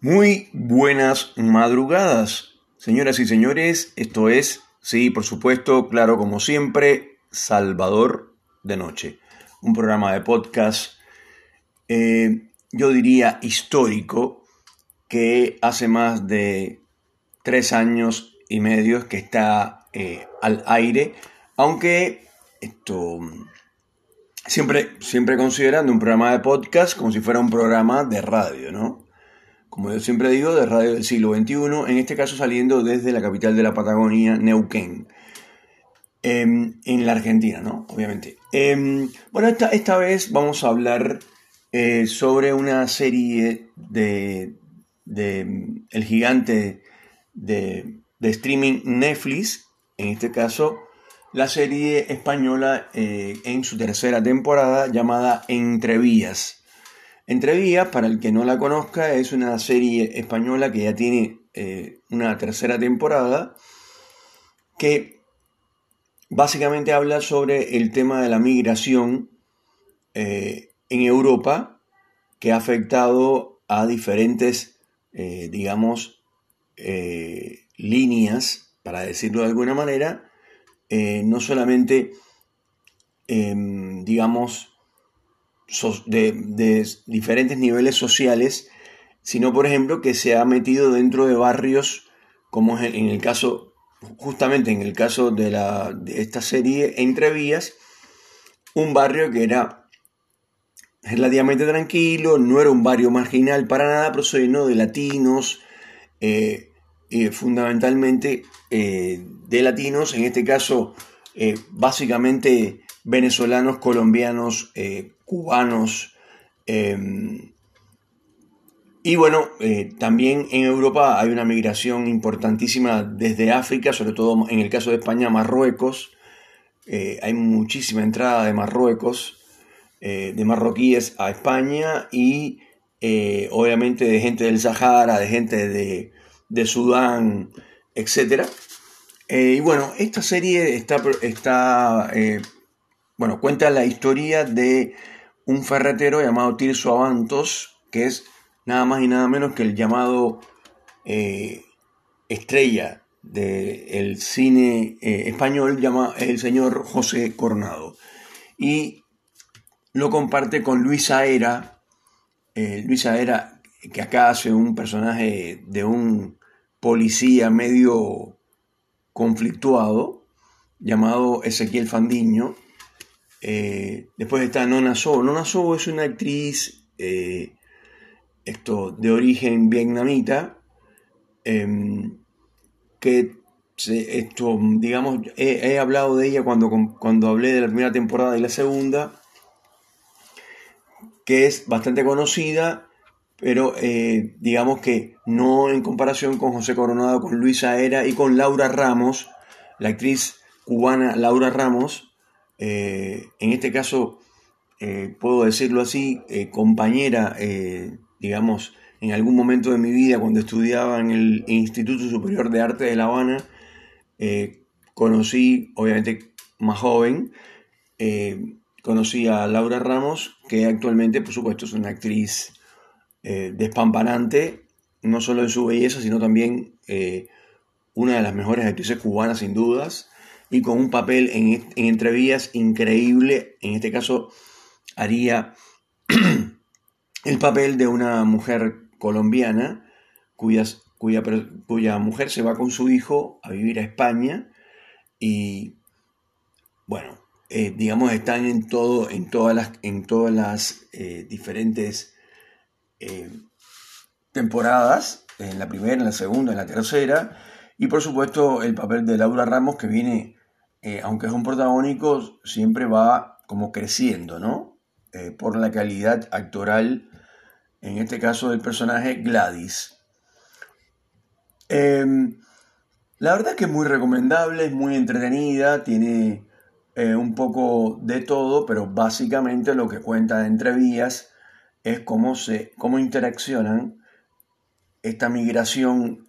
Muy buenas madrugadas, señoras y señores. Esto es, sí, por supuesto, claro, como siempre, Salvador de Noche. Un programa de podcast, eh, yo diría histórico, que hace más de tres años y medio que está eh, al aire, aunque esto siempre, siempre considerando un programa de podcast como si fuera un programa de radio, ¿no? Como yo siempre digo, de radio del siglo XXI, en este caso saliendo desde la capital de la Patagonia, Neuquén, em, en la Argentina, ¿no? Obviamente. Em, bueno, esta, esta, vez vamos a hablar eh, sobre una serie de, de el gigante de, de, streaming Netflix, en este caso la serie española eh, en su tercera temporada llamada Entrevías. Entrevías, para el que no la conozca, es una serie española que ya tiene eh, una tercera temporada que básicamente habla sobre el tema de la migración eh, en Europa que ha afectado a diferentes, eh, digamos, líneas, para decirlo de alguna manera, no solamente, em, digamos, de, diferentes niveles sociales, sino por ejemplo que se ha metido dentro de barrios como en el caso, justamente en el caso de, la, de esta serie Entre Vías, un barrio que era relativamente tranquilo, no era un barrio marginal para nada, pero se llenó de latinos, eh, fundamentalmente eh, de latinos, en este caso eh, básicamente venezolanos, colombianos, cubanos. Em, y bueno, eh, también en Europa hay una migración importantísima desde África, sobre todo en el caso de España, Marruecos. Eh, hay muchísima entrada de Marruecos, eh, de marroquíes a España y obviamente de gente del Sahara, de gente de, de Sudán, etc. y bueno, esta serie está, está bueno, cuenta la historia de un ferretero llamado Tirso Avantos, que es nada más y nada menos que el llamado eh, estrella del cine eh, español, llama el señor José Coronado. Y lo comparte con Luisa Era, eh, Luisa Era, que acá hace un personaje de un policía medio conflictuado, llamado Ezequiel Fandiño, eh, después está Nona So. Nona So es una actriz eh, esto, de origen vietnamita em, que esto, digamos, he, hablado de ella cuando, cuando hablé de la primera temporada y la segunda, que es bastante conocida, pero eh, digamos que no en comparación con José Coronado, con Luisa Era y con Laura Ramos, la actriz cubana Laura Ramos, eh, en este caso, eh, puedo decirlo así, eh, compañera, digamos, en algún momento de mi vida, cuando estudiaba en el Instituto Superior de Arte de La Habana, conocí, obviamente más joven, conocí a Laura Ramos, que actualmente, por supuesto, es una actriz despampanante, no solo en su belleza, sino también una de las mejores actrices cubanas, sin dudas y con un papel en, entrevías increíble. En este caso haría el papel de una mujer colombiana cuya, cuya mujer se va con su hijo a vivir a España y bueno, eh, digamos están en todo, en todas las, en todas las eh, diferentes eh, temporadas, en la primera, en la segunda, en la tercera, y por supuesto el papel de Laura Ramos que viene eh, aunque es un protagónico, siempre va como creciendo, ¿no? Eh, por la calidad actoral, en este caso del personaje Gladys. Em, la verdad que es muy recomendable, es muy entretenida, tiene eh, un poco de todo, pero básicamente lo que cuenta de entrevías es cómo, se, cómo interaccionan esta migración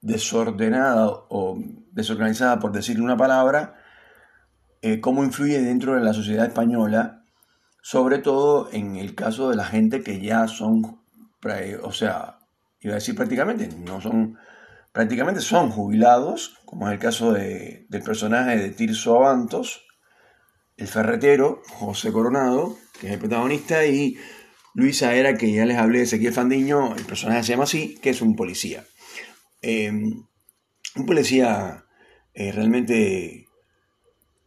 desordenada o desorganizada, por decirle una palabra, eh, cómo influye dentro de la sociedad española, sobre todo en el caso de la gente que ya son, o sea, iba a decir prácticamente, no son, prácticamente son jubilados, como es el caso del personaje de Tirso Avantos, el ferretero, José Coronado, que es el protagonista, y Luisa Era, que ya les hablé de Ezequiel Fandiño, el personaje se llama así, que es un policía. Eh, un policía eh, realmente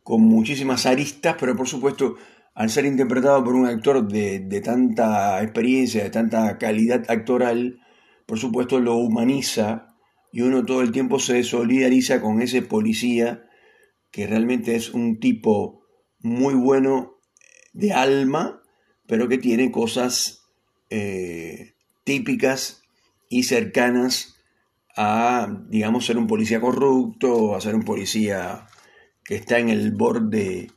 con muchísimas aristas, pero por supuesto, al ser interpretado por un actor de, de tanta experiencia, de tanta calidad actoral, por supuesto lo humaniza y uno todo el tiempo se solidariza con ese policía que realmente es un tipo muy bueno de alma, pero que tiene cosas eh, típicas y cercanas a, digamos, ser un policía corrupto, a ser un policía que está en el borde,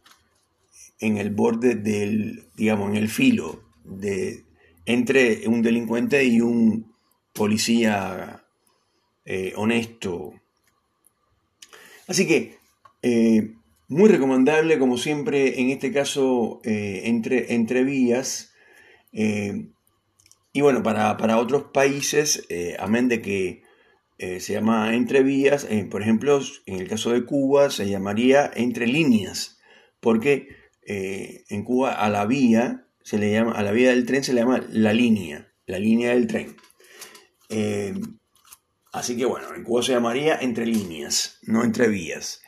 en el borde del, digamos, en el filo de, entre un delincuente y un policía eh, honesto. Así que, eh, muy recomendable, como siempre, en este caso, eh, entre, entre vías. y bueno, para, para otros países, amén de que eh, se llama entre vías, eh, por ejemplo, en el caso de Cuba se llamaría entre líneas, porque eh, en Cuba a la vía se le llama, a la vía del tren se le llama la línea, la línea del tren. así que bueno, en Cuba se llamaría entre líneas, no entre vías.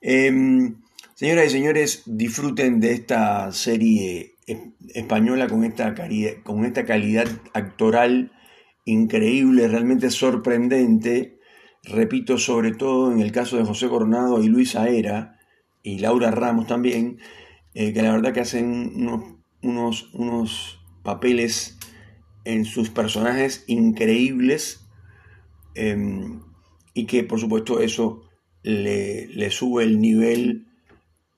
señoras y señores, disfruten de esta serie española con esta, con esta calidad actoral increíble, realmente sorprendente, repito, sobre todo en el caso de José Coronado y Luis Aera, y Laura Ramos también, eh, que la verdad que hacen unos, unos, papeles en sus personajes increíbles em, y que por supuesto eso le, sube el nivel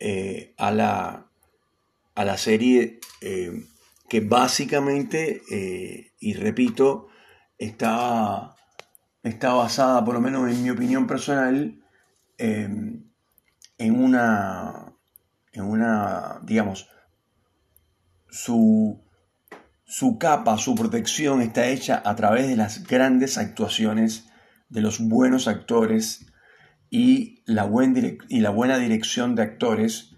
eh, a, la, a la serie eh, que básicamente, y repito, está, está basada, por lo menos en mi opinión personal, em, en una, en una, digamos, su, su capa, su protección está hecha a través de las grandes actuaciones de los buenos actores y la, y la buena dirección de actores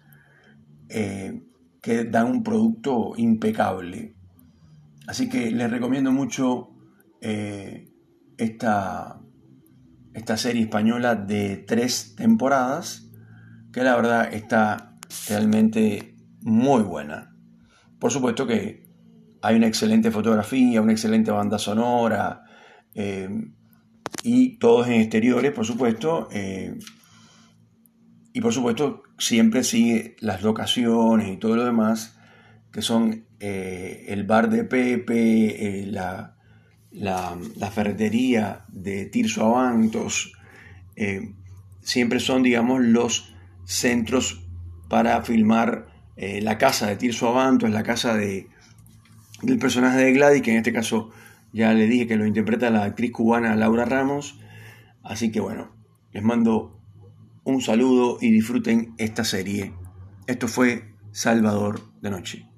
eh, que dan un producto impecable. Así que les recomiendo mucho eh, esta, esta serie española de tres temporadas, que la verdad está realmente muy buena. Por supuesto que hay una excelente fotografía, una excelente banda sonora, eh, y todos en exteriores, por supuesto. Eh, y por supuesto siempre sigue las locaciones y todo lo demás, que son el bar de Pepe, la, la, ferretería de Tirso Avantos, eh, siempre son, digamos, los centros para filmar eh, la casa de Tirso Avantos, la casa de, del personaje de Gladys, que en este caso ya le dije que lo interpreta la actriz cubana Laura Ramos. Así que bueno, les mando un saludo y disfruten esta serie. Esto fue Salvador de Noche.